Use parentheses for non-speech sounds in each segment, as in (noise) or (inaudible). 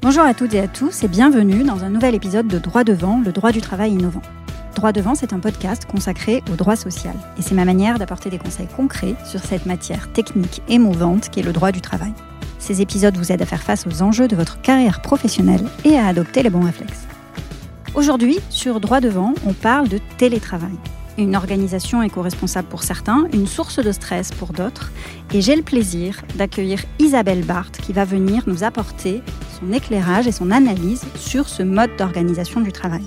Bonjour à toutes et à tous et bienvenue dans un nouvel épisode de Droit devant, le droit du travail innovant. Droit devant, c'est un podcast consacré au droit social et c'est ma manière d'apporter des conseils concrets sur cette matière technique et mouvante qu'est le droit du travail. Ces épisodes vous aident à faire face aux enjeux de votre carrière professionnelle et à adopter les bons réflexes. Aujourd'hui, sur Droit devant, on parle de télétravail. Une organisation éco-responsable pour certains, une source de stress pour d'autres. Et j'ai le plaisir d'accueillir Isabelle Barthes qui va venir nous apporter son éclairage et son analyse sur ce mode d'organisation du travail.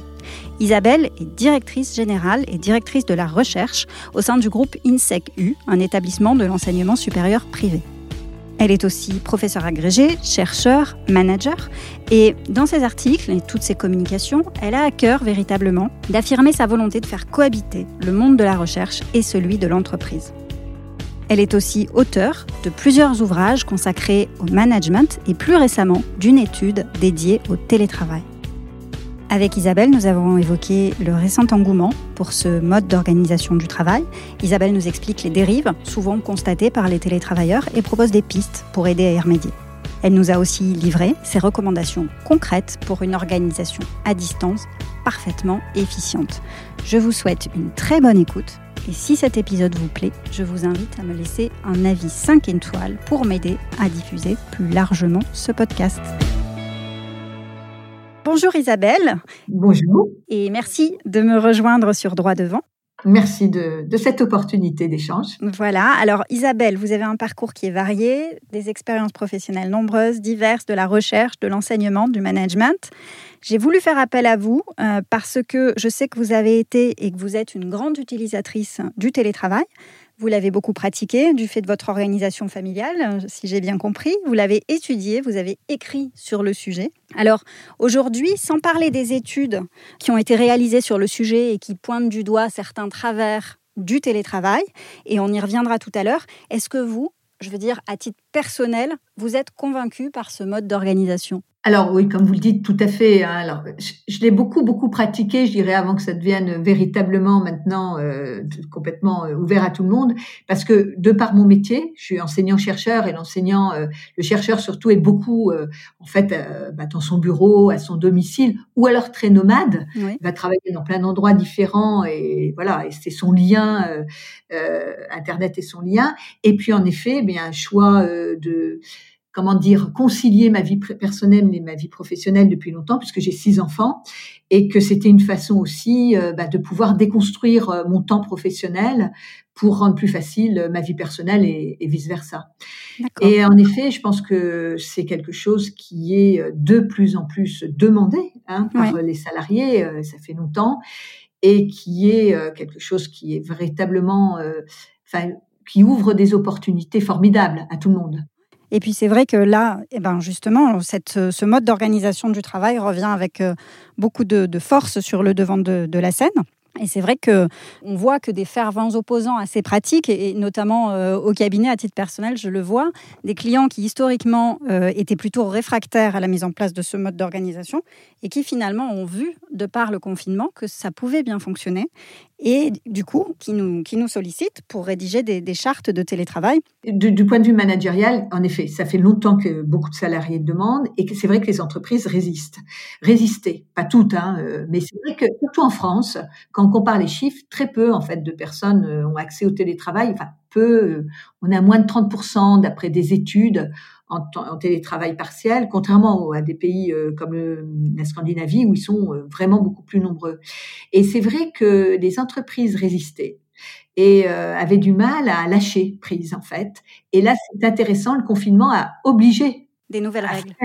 Isabelle est directrice générale et directrice de la recherche au sein du groupe INSEC-U, un établissement de l'enseignement supérieur privé. Elle est aussi professeure agrégée, chercheur, manager. Et dans ses articles et toutes ses communications, elle a à cœur véritablement d'affirmer sa volonté de faire cohabiter le monde de la recherche et celui de l'entreprise. Elle est aussi auteure de plusieurs ouvrages consacrés au management et plus récemment d'une étude dédiée au télétravail. Avec Isabelle, nous avons évoqué le récent engouement pour ce mode d'organisation du travail. Isabelle nous explique les dérives souvent constatées par les télétravailleurs et propose des pistes pour aider à y remédier. Elle nous a aussi livré ses recommandations concrètes pour une organisation à distance parfaitement efficiente. Je vous souhaite une très bonne écoute et si cet épisode vous plaît, je vous invite à me laisser un avis 5 étoiles pour m'aider à diffuser plus largement ce podcast. Bonjour Isabelle. Bonjour. Et merci de me rejoindre sur Droit Devant. Merci de, cette opportunité d'échange. Voilà. Alors Isabelle, vous avez un parcours qui est varié, des expériences professionnelles nombreuses, diverses, de la recherche, de l'enseignement, du management. J'ai voulu faire appel à vous euh, parce que je sais que vous avez été et que vous êtes une grande utilisatrice du télétravail. Vous l'avez beaucoup pratiqué du fait de votre organisation familiale, si j'ai bien compris. Vous l'avez étudié, vous avez écrit sur le sujet. Alors aujourd'hui, sans parler des études qui ont été réalisées sur le sujet et qui pointent du doigt certains travers du télétravail, et on y reviendra tout à l'heure, est-ce que vous, je veux dire à titre personnel, vous êtes convaincu par ce mode d'organisation? Alors oui, comme vous le dites, tout à fait. Hein. Alors, je, l'ai beaucoup beaucoup pratiqué, je dirais, avant que ça devienne véritablement maintenant euh, complètement euh, ouvert à tout le monde, parce que de par mon métier, je suis enseignant chercheur et l'enseignant, euh, le chercheur surtout est beaucoup en fait bah, dans son bureau, à son domicile, ou alors très nomade. Il va travailler dans plein d'endroits différents et voilà, et c'est son lien internet et son lien. Et puis en effet, eh bien un choix de comment dire, concilier ma vie personnelle et ma vie professionnelle depuis longtemps, puisque j'ai six enfants, et que c'était une façon aussi euh, bah, de pouvoir déconstruire euh, mon temps professionnel pour rendre plus facile euh, ma vie personnelle et, vice versa. Et en effet, je pense que c'est quelque chose qui est de plus en plus demandé hein, par les salariés, ça fait longtemps, et qui est quelque chose qui est véritablement, enfin, qui ouvre des opportunités formidables à tout le monde. Et puis c'est vrai que là, eh ben justement, ce mode d'organisation du travail revient avec euh, beaucoup de, force sur le devant de, de la scène. Et c'est vrai que on voit que des fervents opposants assez pratiques, et notamment euh, au cabinet à titre personnel, je le vois, des clients qui historiquement euh, étaient plutôt réfractaires à la mise en place de ce mode d'organisation et qui finalement ont vu, de par le confinement, que ça pouvait bien fonctionner et du coup qui nous, qui nous sollicitent pour rédiger des, chartes de télétravail. Du, point de vue managérial, en effet, ça fait longtemps que beaucoup de salariés demandent et c'est vrai que les entreprises résistent. Résister, pas toutes, hein, euh, mais c'est vrai que surtout en France, on compare les chiffres, très peu en fait de personnes euh, ont accès au télétravail. Enfin, peu, euh, on a moins de 30% d'après des études en, télétravail partiel, contrairement à des pays euh, comme la Scandinavie où ils sont vraiment beaucoup plus nombreux. Et c'est vrai que les entreprises résistaient et avaient du mal à lâcher prise en fait. Et là, c'est intéressant, le confinement a obligé des nouvelles règles.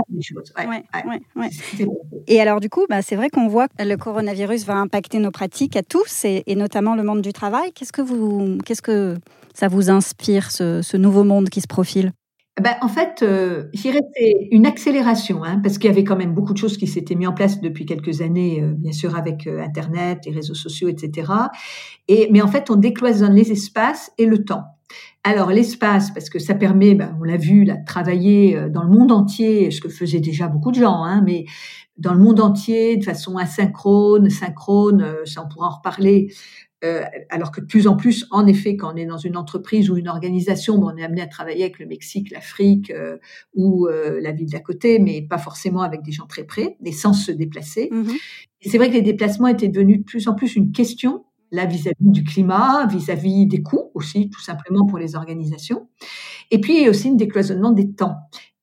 et alors du coup, bah, c'est vrai qu'on voit que le coronavirus va impacter nos pratiques à tous et, notamment le monde du travail. Qu'est-ce que vous, qu'est-ce que ça vous inspire ce nouveau monde qui se profile? Ben, en fait, euh, j'irais c'est une accélération, hein, parce qu'il y avait quand même beaucoup de choses qui s'étaient mises en place depuis quelques années, euh, bien sûr avec euh, Internet, les réseaux sociaux, etc. Et mais en fait, on décloisonne les espaces et le temps. Alors l'espace, parce que ça permet, ben, on l'a vu, là, de travailler euh, dans le monde entier, ce que faisaient déjà beaucoup de gens, hein, mais dans le monde entier, de façon asynchrone, synchrone, ça on pourra en reparler, Euh, alors que de plus en plus, en effet, quand on est dans une entreprise ou une organisation, on est amené à travailler avec le Mexique, l'Afrique euh, ou euh, la ville d'à côté, mais pas forcément avec des gens très près, et sans se déplacer. Mmh c'est vrai que les déplacements étaient devenus de plus en plus une question vis-à-vis du climat, vis-à-vis des coûts aussi, tout simplement pour les organisations. Et puis aussi un décloisonnement des temps.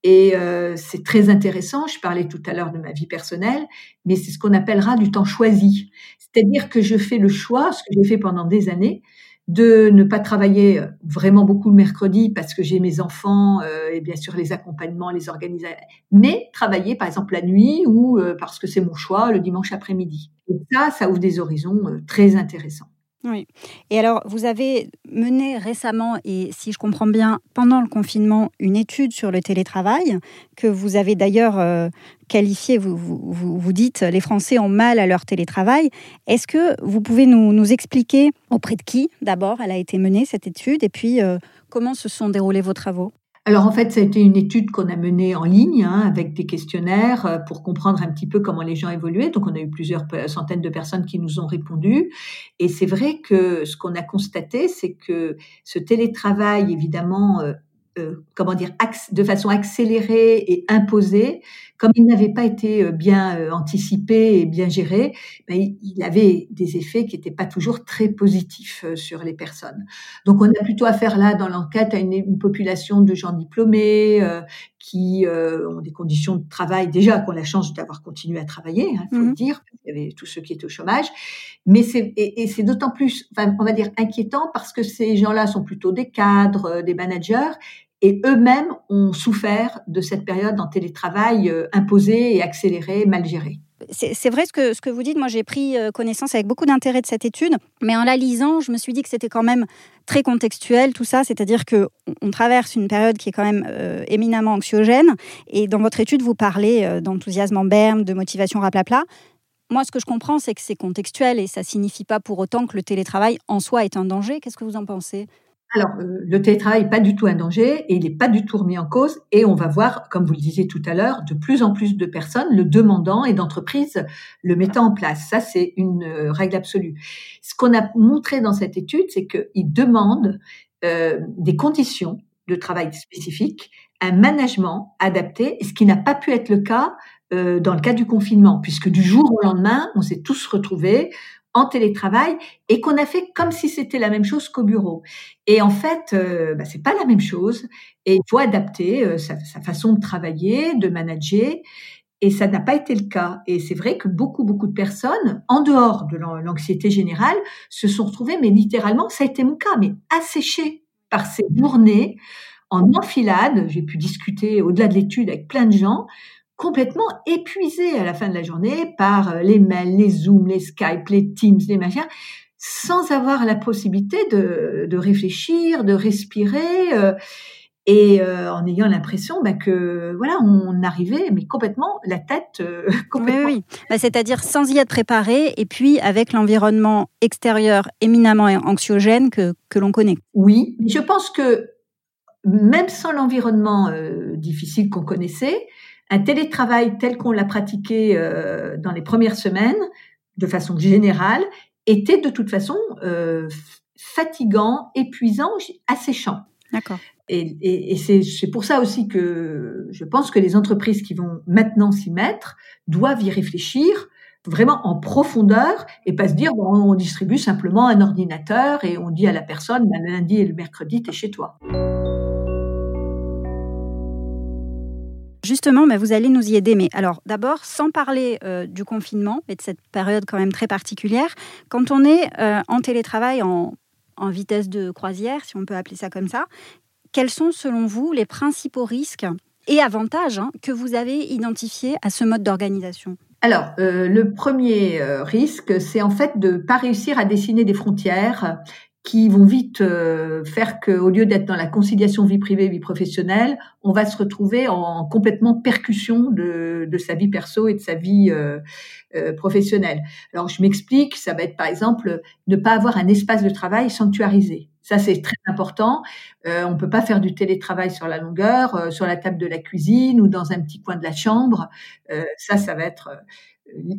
Et euh, c'est très intéressant. Je parlais tout à l'heure de ma vie personnelle, mais c'est ce qu'on appellera du temps choisi. C'est-à-dire que je fais le choix, ce que j'ai fait pendant des années, de ne pas travailler euh, vraiment beaucoup le mercredi parce que j'ai mes enfants euh, et bien sûr les accompagnements, les organisations, mais travailler par exemple la nuit ou euh, parce que c'est mon choix le dimanche après-midi. Ça, ça ouvre des horizons très intéressants. Oui. Et alors, vous avez mené récemment, et si je comprends bien, pendant le confinement, une étude sur le télétravail, que vous avez d'ailleurs euh, qualifiée, vous, vous, dites, les Français ont mal à leur télétravail. Est-ce que vous pouvez nous, nous, expliquer auprès de qui, d'abord, elle a été menée, cette étude, et puis euh, comment se sont déroulés vos travaux? Alors en fait, ça a été une étude qu'on a menée en ligne hein, avec des questionnaires euh, pour comprendre un petit peu comment les gens évoluaient. Donc on a eu plusieurs centaines de personnes qui nous ont répondu. Et c'est vrai que ce qu'on a constaté, c'est que ce télétravail, évidemment, euh, euh, comment dire, de façon accélérée et imposée, comme il n'avait pas été euh, bien euh, anticipé et bien géré, ben, il avait des effets qui n'étaient pas toujours très positifs sur les personnes. Donc on a plutôt affaire là dans l'enquête à une, population de gens diplômés qui ont des conditions de travail déjà qu'on a la chance d'avoir continué à travailler, il hein, faut le mmh dire. Il y avait tous ceux qui étaient au chômage, mais c'est et, et c'est d'autant plus, enfin, on va dire inquiétant parce que ces gens-là sont plutôt des cadres, des managers et eux-mêmes ont souffert de cette période en télétravail euh, imposée et accélérée, mal gérée. C'est vrai ce que, ce que vous dites. Moi, j'ai pris euh, connaissance avec beaucoup d'intérêt de cette étude, mais en la lisant, je me suis dit que c'était quand même très contextuel tout ça, c'est-à-dire que on traverse une période qui est quand même euh, éminemment anxiogène. Et dans votre étude, vous parlez d'enthousiasme en berne, de motivation raplapla. Moi, ce que je comprends, c'est que c'est contextuel et ça signifie pas pour autant que le télétravail en soi est un danger. Qu'est-ce que vous en pensez? Alors, euh, le télétravail n'est pas du tout un danger et il n'est pas du tout remis en cause. Et on va voir, comme vous le disiez tout à l'heure, de plus en plus de personnes le demandant et d'entreprises le mettant en place. Ça, c'est une euh, règle absolue. Ce qu'on a montré dans cette étude, c'est qu'ils demandent euh, des conditions de travail spécifiques, un management adapté, ce qui n'a pas pu être le cas dans le cas du confinement, puisque du jour au lendemain, on s'est tous retrouvés, en télétravail et qu'on a fait comme si c'était la même chose qu'au bureau. Et en fait, euh, bah, c'est pas la même chose. Et il faut adapter euh, sa, façon de travailler, de manager. Et ça n'a pas été le cas. Et c'est vrai que beaucoup, beaucoup de personnes, en dehors de l'anxiété générale, se sont retrouvées, mais littéralement, ça a été mon cas, mais asséchées par ces journées en enfilade. J'ai pu discuter au-delà de l'étude avec plein de gens complètement épuisé à la fin de la journée par euh, les mails, les Zooms, les Skype, les Teams, les machins, sans avoir la possibilité de, de réfléchir, de respirer. Euh, et euh, en ayant l'impression bah, que voilà on arrivait mais complètement la tête (laughs) complètement. Oui, oui. Bah, c'est-à-dire sans y être préparé et puis avec l'environnement extérieur éminemment anxiogène que, que l'on connaît. Oui, je pense que même sans l'environnement difficile qu'on connaissait, un télétravail tel qu'on l'a pratiqué euh, dans les premières semaines, de façon générale, était de toute façon euh, fatigant, épuisant, asséchant. D'accord. Et, c'est pour ça aussi que je pense que les entreprises qui vont maintenant s'y mettre doivent y réfléchir vraiment en profondeur et pas se dire on distribue simplement un ordinateur et on dit à la personne ben, le lundi et le mercredi tu es chez toi. Justement, mais vous allez nous y aider. Mais alors, d'abord, sans parler euh, du confinement et de cette période quand même très particulière, quand on est euh, en télétravail en, vitesse de croisière, si on peut appeler ça comme ça, quels sont selon vous les principaux risques et avantages hein, que vous avez identifiés à ce mode d'organisation? Alors, euh, le premier risque, c'est en fait de ne pas réussir à dessiner des frontières qui vont vite euh, faire qu'au lieu d'être dans la conciliation vie privée vie professionnelle, on va se retrouver en complètement percussion de, de sa vie perso et de sa vie euh, euh, professionnelle. Alors je m'explique, ça va être par exemple ne pas avoir un espace de travail sanctuarisé. Ça c'est très important. Euh, on peut pas faire du télétravail sur la longueur, sur la table de la cuisine ou dans un petit coin de la chambre. ça, ça va être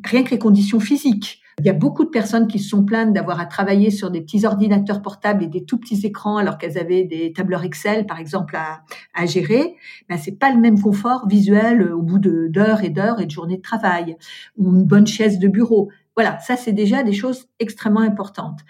rien que les conditions physiques. Il y a beaucoup de personnes qui se sont plaintes d'avoir à travailler sur des petits ordinateurs portables et des tout petits écrans alors qu'elles avaient des tableurs Excel, par exemple, à, à gérer. Ben, c'est pas le même confort visuel au bout d'heures et d'heures et de journées de travail ou une bonne chaise de bureau. Voilà, ça c'est déjà des choses extrêmement importantes.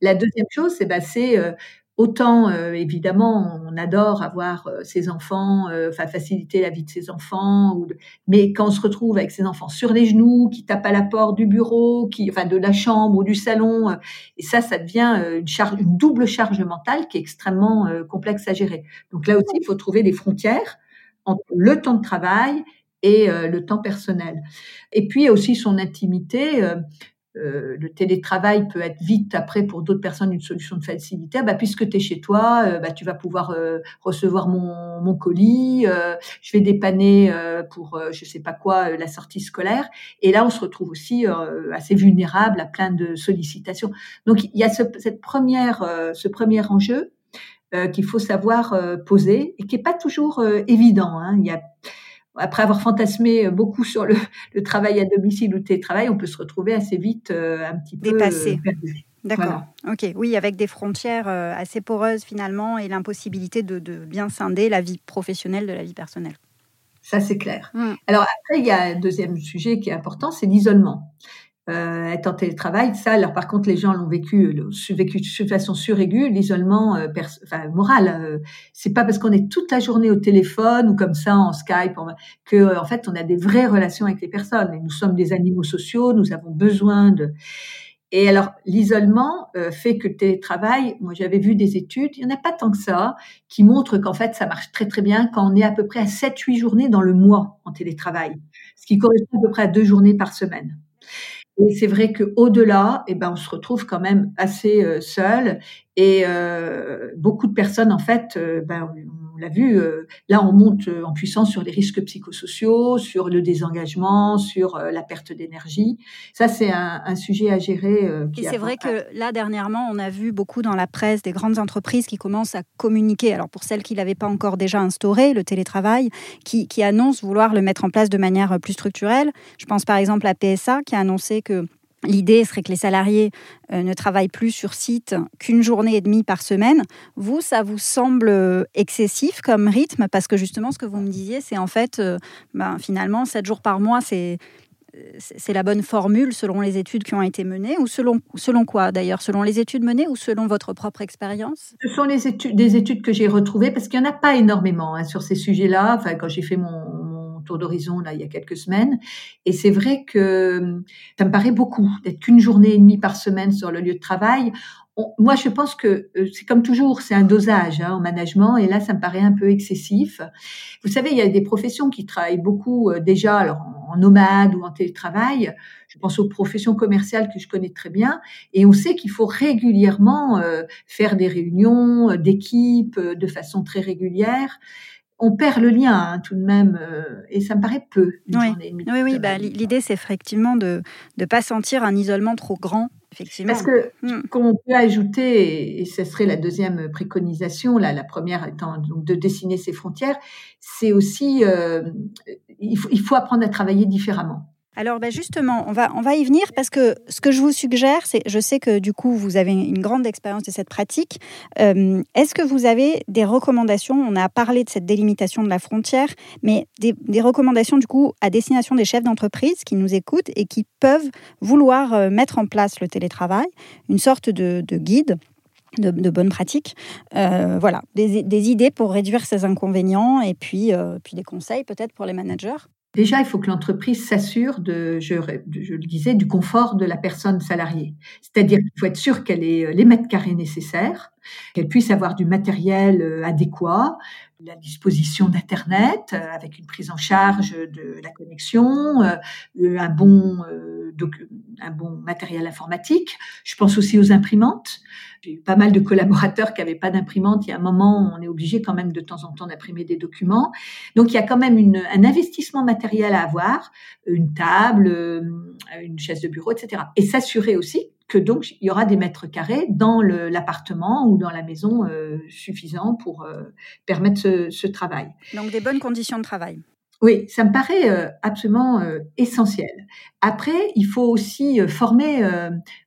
La deuxième chose, c'est ben, euh, Autant euh, évidemment, on adore avoir euh, ses enfants, euh, enfin faciliter la vie de ses enfants, ou mais quand on se retrouve avec ses enfants sur les genoux, qui tapent à la porte du bureau, qui, enfin de la chambre ou du salon, et ça, ça devient une charge, une double charge mentale qui est extrêmement complexe à gérer. Donc là aussi, il faut trouver des frontières entre le temps de travail et le temps personnel. Et puis aussi son intimité. Euh, le télétravail peut être vite après pour d'autres personnes une solution de facilité. Bah, puisque tu es chez toi, euh, bah, tu vas pouvoir euh, recevoir mon, mon colis, je vais dépanner pour je sais pas quoi la sortie scolaire. Et là, on se retrouve aussi assez vulnérable à plein de sollicitations. Donc il y a ce, cette première, ce premier enjeu qu'il faut savoir poser et qui est pas toujours évident. Hein. Il y a après avoir fantasmé beaucoup sur (laughs) le, travail à domicile ou télétravail, on peut se retrouver assez vite euh, un petit peu dépassé. Euh, D'accord. Ok. Oui, avec des frontières euh, assez poreuses finalement et l'impossibilité de, bien scinder la vie professionnelle de la vie personnelle. Ça, c'est clair. Mmh. Alors après, il y a un deuxième sujet qui est important, c'est l'isolement euh, être en télétravail. Ça, alors par contre, les gens l'ont vécu, vécu de façon suraiguë. L'isolement euh, enfin, moral, euh, c'est pas parce qu'on est toute la journée au téléphone ou comme ça en Skype que euh, en fait on a des vraies relations avec les personnes. Et nous sommes des animaux sociaux, nous avons besoin de. Et alors l'isolement euh, fait que le télétravail, moi j'avais vu des études, il n'y en a pas tant que ça, qui montrent qu'en fait ça marche très très bien quand on est à peu près à 7-8 journées dans le mois en télétravail, ce qui correspond à peu près à deux journées par semaine. Et c'est vrai que au-delà, eh ben, on se retrouve quand même assez euh, seul. Et euh, beaucoup de personnes, en fait, euh, ben, l'a vu, euh, là, on monte en puissance sur les risques psychosociaux, sur le désengagement, sur la perte d'énergie. Ça, c'est un, un, sujet à gérer. et c'est vrai que là, dernièrement, on a vu beaucoup dans la presse des grandes entreprises qui commencent à communiquer. Alors, pour celles qui l'avaient pas encore déjà instauré, le télétravail, qui, qui annoncent vouloir le mettre en place de manière plus structurelle. Je pense par exemple à PSA qui a annoncé que L'idée serait que les salariés euh, ne travaillent plus sur site qu'une journée et demie par semaine. Vous, ça vous semble euh, excessif comme rythme? Parce que justement, ce que vous me disiez, c'est en fait, euh, ben, finalement, sept jours par mois, c'est c'est la bonne formule selon les études qui ont été menées ou selon, selon quoi d'ailleurs? Selon les études menées ou selon votre propre expérience? Ce sont des études que j'ai retrouvées parce qu'il n'y en a pas énormément hein, sur ces sujets-là. Enfin, quand j'ai fait mon, tour d'horizon là il y a quelques semaines. Et c'est vrai que ça me paraît beaucoup d'être qu'une journée et demie par semaine sur le lieu de travail. moi, je pense que euh, c'est comme toujours, c'est un dosage hein, en management, et là, ça me paraît un peu excessif. Vous savez, il y a des professions qui travaillent beaucoup euh, déjà, alors en, nomade ou en télétravail. Je pense aux professions commerciales que je connais très bien, et on sait qu'il faut régulièrement euh, faire des réunions d'équipe de façon très régulière on perd le lien hein, tout de même, euh, et ça me paraît peu. oui, oui, oui bah, l'idée c'est effectivement de ne pas sentir un isolement trop grand. Effectivement. Parce que hmm. qu'on peut ajouter, et, ce serait la deuxième préconisation, là, la première étant donc de dessiner ses frontières, c'est aussi euh, il, faut, il faut apprendre à travailler différemment. Alors ben justement, on va, on va y venir parce que ce que je vous suggère, c'est, je sais que du coup, vous avez une grande expérience de cette pratique. Euh, est-ce que vous avez des recommandations? On a parlé de cette délimitation de la frontière, mais des, recommandations du coup à destination des chefs d'entreprise qui nous écoutent et qui peuvent vouloir euh, mettre en place le télétravail, une sorte de, guide. De, bonnes pratiques. Euh, voilà, des, idées pour réduire ces inconvénients et puis, puis des conseils peut-être pour les managers? Déjà, il faut que l'entreprise s'assure de, je, le disais, du confort de la personne salariée. C'est-à-dire qu'il faut être sûr qu'elle ait euh, les mètres carrés nécessaires, qu'elle puisse avoir du matériel euh, adéquat, la disposition d'Internet euh, avec une prise en charge de la connexion, un bon, un bon matériel informatique. Je pense aussi aux imprimantes. J'ai eu pas mal de collaborateurs qui n'avaient pas d'imprimante. Il y a un moment, on est obligé quand même de temps en temps d'imprimer des documents. Donc il y a quand même un investissement matériel à avoir, une table, euh, une chaise de bureau, etc. Et s'assurer aussi que donc il y aura des mètres carrés dans l'appartement ou dans la maison euh, suffisants pour euh, permettre ce, ce travail. Donc des bonnes conditions de travail. Oui, ça me paraît euh, absolument euh, essentiel. Après, il faut aussi euh, former,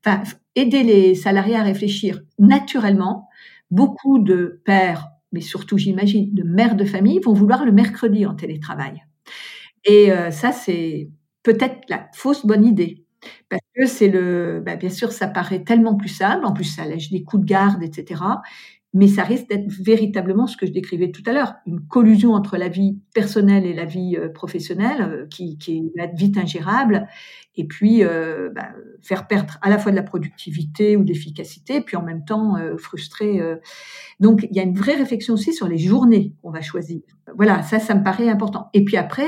enfin, aider les salariés à réfléchir naturellement. Beaucoup de pères, mais surtout, j'imagine, de mères de famille vont vouloir le mercredi en télétravail. Et ça, c'est peut-être la fausse bonne idée. Parce que c'est le, bah, bien sûr, ça paraît tellement plus simple. En plus, ça allège des coups de garde, etc mais ça risque d'être véritablement ce que je décrivais tout à l'heure, une collusion entre la vie personnelle et la vie euh, professionnelle euh, qui, qui être vite ingérable, et puis euh, bah, faire perdre à la fois de la productivité ou de l'efficacité, puis en même temps frustrer. Donc il y a une vraie réflexion aussi sur les journées qu'on va choisir. Voilà, ça, ça me paraît important. Et puis après,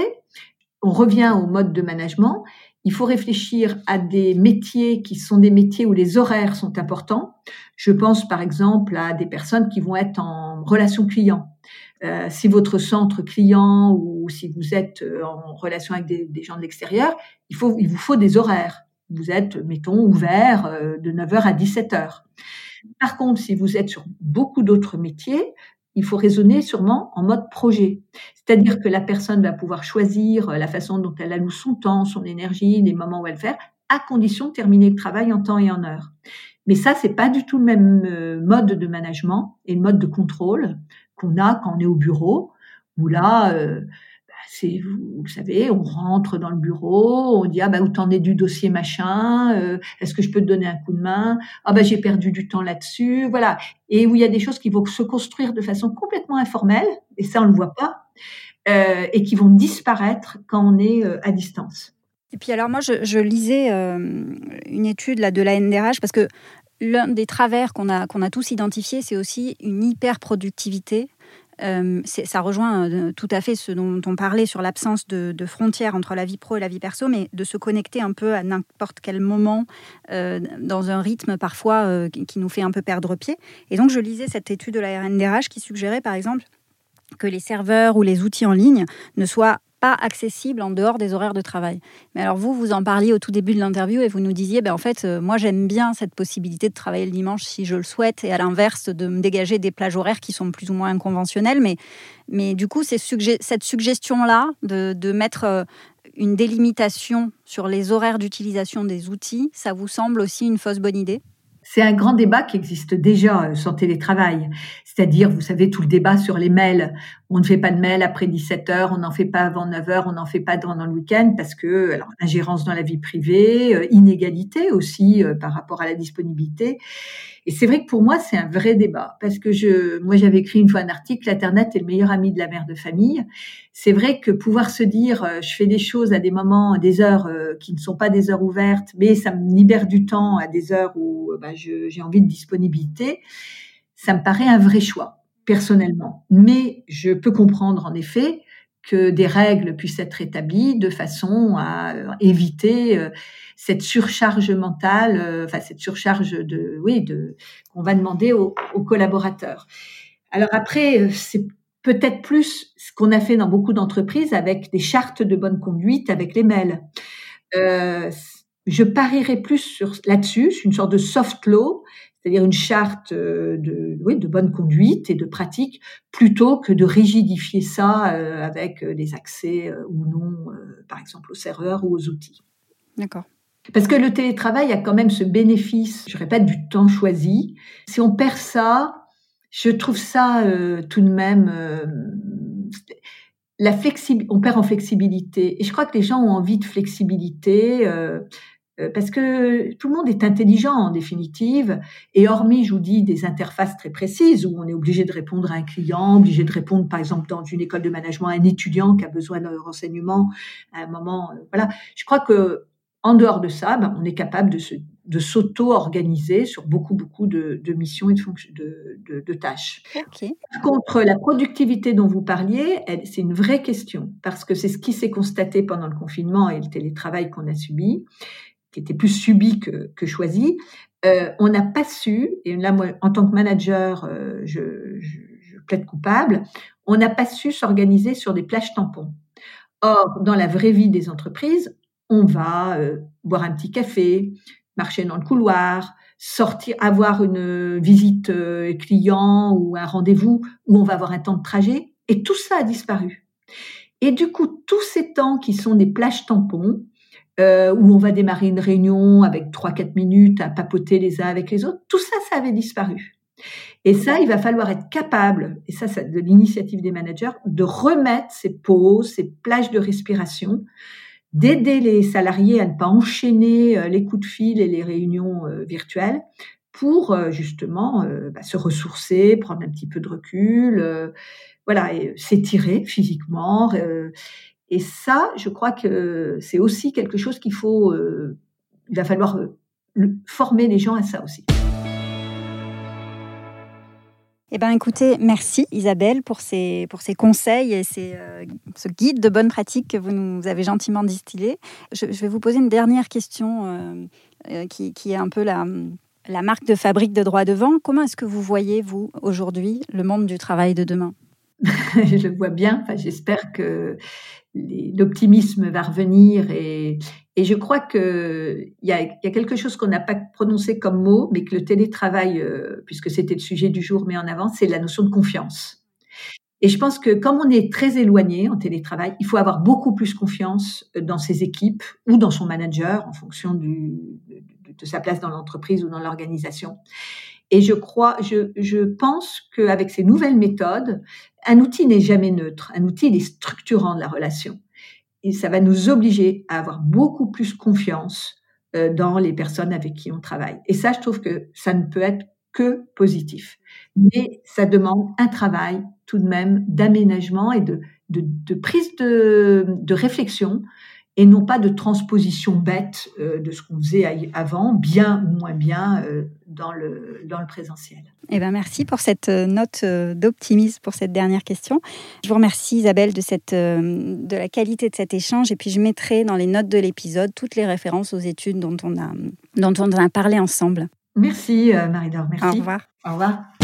on revient au mode de management il faut réfléchir à des métiers qui sont des métiers où les horaires sont importants. Je pense par exemple à des personnes qui vont être en relation client. Euh, si votre centre client ou si vous êtes euh, en relation avec des, gens de l'extérieur, il, il vous faut des horaires. Vous êtes, mettons, ouvert euh, de 9h à 17h. Par contre, si vous êtes sur beaucoup d'autres métiers, il faut raisonner sûrement en mode projet. C'est-à-dire que la personne va pouvoir choisir euh, la façon dont elle alloue son temps, son énergie, les moments où elle fait, à condition de terminer le travail en temps et en heure. Mais ça, c'est pas du tout le même euh, mode de management et le mode de contrôle qu'on a quand on est au bureau, où là, euh, c'est vous, savez, on rentre dans le bureau, on dit ah bah où t'en es du dossier machin, euh, est-ce que je peux te donner un coup de main? Ah bah j'ai perdu du temps là-dessus, voilà. Et où il y a des choses qui vont se construire de façon complètement informelle, et ça on le voit pas, euh, et qui vont disparaître quand on est euh, à distance. Et puis alors moi je, lisais une étude là de la NDRH parce que l'un des travers qu'on a qu'on a tous identifiés c'est aussi une hyper productivité euh, ça rejoint euh, tout à fait ce dont on parlait sur l'absence de, frontières entre la vie pro et la vie perso, mais de se connecter un peu à n'importe quel moment euh, dans un rythme parfois qui nous fait un peu perdre pied. Et donc je lisais cette étude de la RNDRH qui suggérait par exemple que les serveurs ou les outils en ligne ne soient pas accessible en dehors des horaires de travail. Mais alors vous, vous en parliez au tout début de l'interview et vous nous disiez, ben en fait, euh, moi j'aime bien cette possibilité de travailler le dimanche si je le souhaite et à l'inverse de me dégager des plages horaires qui sont plus ou moins conventionnelles. Mais, mais du coup, cette suggestion-là de, de mettre euh, une délimitation sur les horaires d'utilisation des outils, ça vous semble aussi une fausse bonne idée? C'est un grand débat qui existe déjà euh, sur télétravail. C'est-à-dire, vous savez, tout le débat sur les mails. On ne fait pas de mails après 17 heures, on n'en fait pas avant 9 heures, on n'en fait pas pendant le week-end parce que, alors, ingérence dans la vie privée, euh, inégalité aussi euh, par rapport à la disponibilité. Et c'est vrai que pour moi, c'est un vrai débat parce que je, moi, j'avais écrit une fois un article, l'Internet est le meilleur ami de la mère de famille. C'est vrai que pouvoir se dire, euh, je fais des choses à des moments, des heures qui ne sont pas des heures ouvertes, mais ça me libère du temps à des heures où bah, j'ai envie de disponibilité, ça me paraît un vrai choix personnellement. Mais je peux comprendre en effet que des règles puissent être établies de façon à euh, éviter euh, cette surcharge mentale, euh, enfin cette surcharge de, oui, de qu'on va demander aux, collaborateurs. Alors après, c'est peut-être plus ce qu'on a fait dans beaucoup d'entreprises avec des chartes de bonne conduite, avec les mails. Je parierais plus sur là-dessus, une sorte de soft law, c'est-à-dire une charte euh, de, oui, de bonne conduite et de pratique, plutôt que de rigidifier ça euh, avec euh, des accès ou non, par exemple, aux serveurs ou aux outils. D'accord. Parce que le télétravail a quand même ce bénéfice, je répète, du temps choisi. Si on perd ça, je trouve ça tout de même la on perd en flexibilité. Et je crois que les gens ont envie de flexibilité. Euh, parce que tout le monde est intelligent en définitive, et hormis, je vous dis, des interfaces très précises où on est obligé de répondre à un client, obligé de répondre, par exemple, dans une école de management à un étudiant qui a besoin d'un renseignement à un moment, euh, voilà. Je crois que en dehors de ça, ben, on est capable de se de s'auto-organiser sur beaucoup, beaucoup de, de missions et de, de, de tâches. Par contre, la productivité dont vous parliez, c'est une vraie question, parce que c'est ce qui s'est constaté pendant le confinement et le télétravail qu'on a subi qui était plus subi que, que choisi, euh, on n'a pas su, et là, moi, en tant que manager, euh, je, je, je, plaide coupable, on n'a pas su s'organiser sur des plages tampons. Or, dans la vraie vie des entreprises, on va euh, boire un petit café, marcher dans le couloir, sortir, avoir une visite euh, client ou un rendez-vous où on va avoir un temps de trajet, et tout ça a disparu. Et du coup, tous ces temps qui sont des plages tampons, euh, où on va démarrer une réunion avec 3-4 minutes à papoter les uns avec les autres, tout ça, ça avait disparu. Et ça, il va falloir être capable, et ça, c'est de l'initiative des managers, de remettre ces pauses, ces plages de respiration, d'aider les salariés à ne pas enchaîner euh, les coups de fil et les réunions euh, virtuelles pour justement bah, se ressourcer, prendre un petit peu de recul, voilà, s'étirer physiquement. Et ça, je crois que c'est aussi quelque chose qu'il faut, euh, il va falloir euh, former les gens à ça aussi. Eh bien, écoutez, merci Isabelle pour ces, pour ces conseils et ces, euh, ce guide de bonne pratique que vous nous avez gentiment distillé. Je, vais vous poser une dernière question qui, qui, est un peu la, la marque de fabrique de droit devant. Comment est-ce que vous voyez, vous, aujourd'hui, le monde du travail de demain? (laughs) je le vois bien. Enfin, j'espère que l'optimisme va revenir et, et je crois que il y a, quelque chose qu'on n'a pas prononcé comme mot, mais que le télétravail, euh, puisque c'était le sujet du jour, met en avant, c'est la notion de confiance. Et je pense que comme on est très éloigné en télétravail, il faut avoir beaucoup plus confiance dans ses équipes ou dans son manager en fonction de sa place dans l'entreprise ou dans l'organisation. Et je crois, je, je pense qu'avec ces nouvelles méthodes, un outil n'est jamais neutre. Un outil, il est structurant de la relation. Et ça va nous obliger à avoir beaucoup plus confiance euh, dans les personnes avec qui on travaille. Et ça, je trouve que ça ne peut être que positif. Mais ça demande un travail tout de même d'aménagement et de, de, de prise de, de réflexion et non pas de transposition bête euh, de ce qu'on faisait avant, bien ou moins bien euh, dans, le, dans le présentiel. Eh ben merci pour cette euh, note d'optimisme pour cette dernière question. Je vous remercie Isabelle de, cette, de la qualité de cet échange et puis je mettrai dans les notes de l'épisode toutes les références aux études dont on a, dont on a parlé ensemble. Merci Marie-Laure, merci. Au revoir. Au revoir.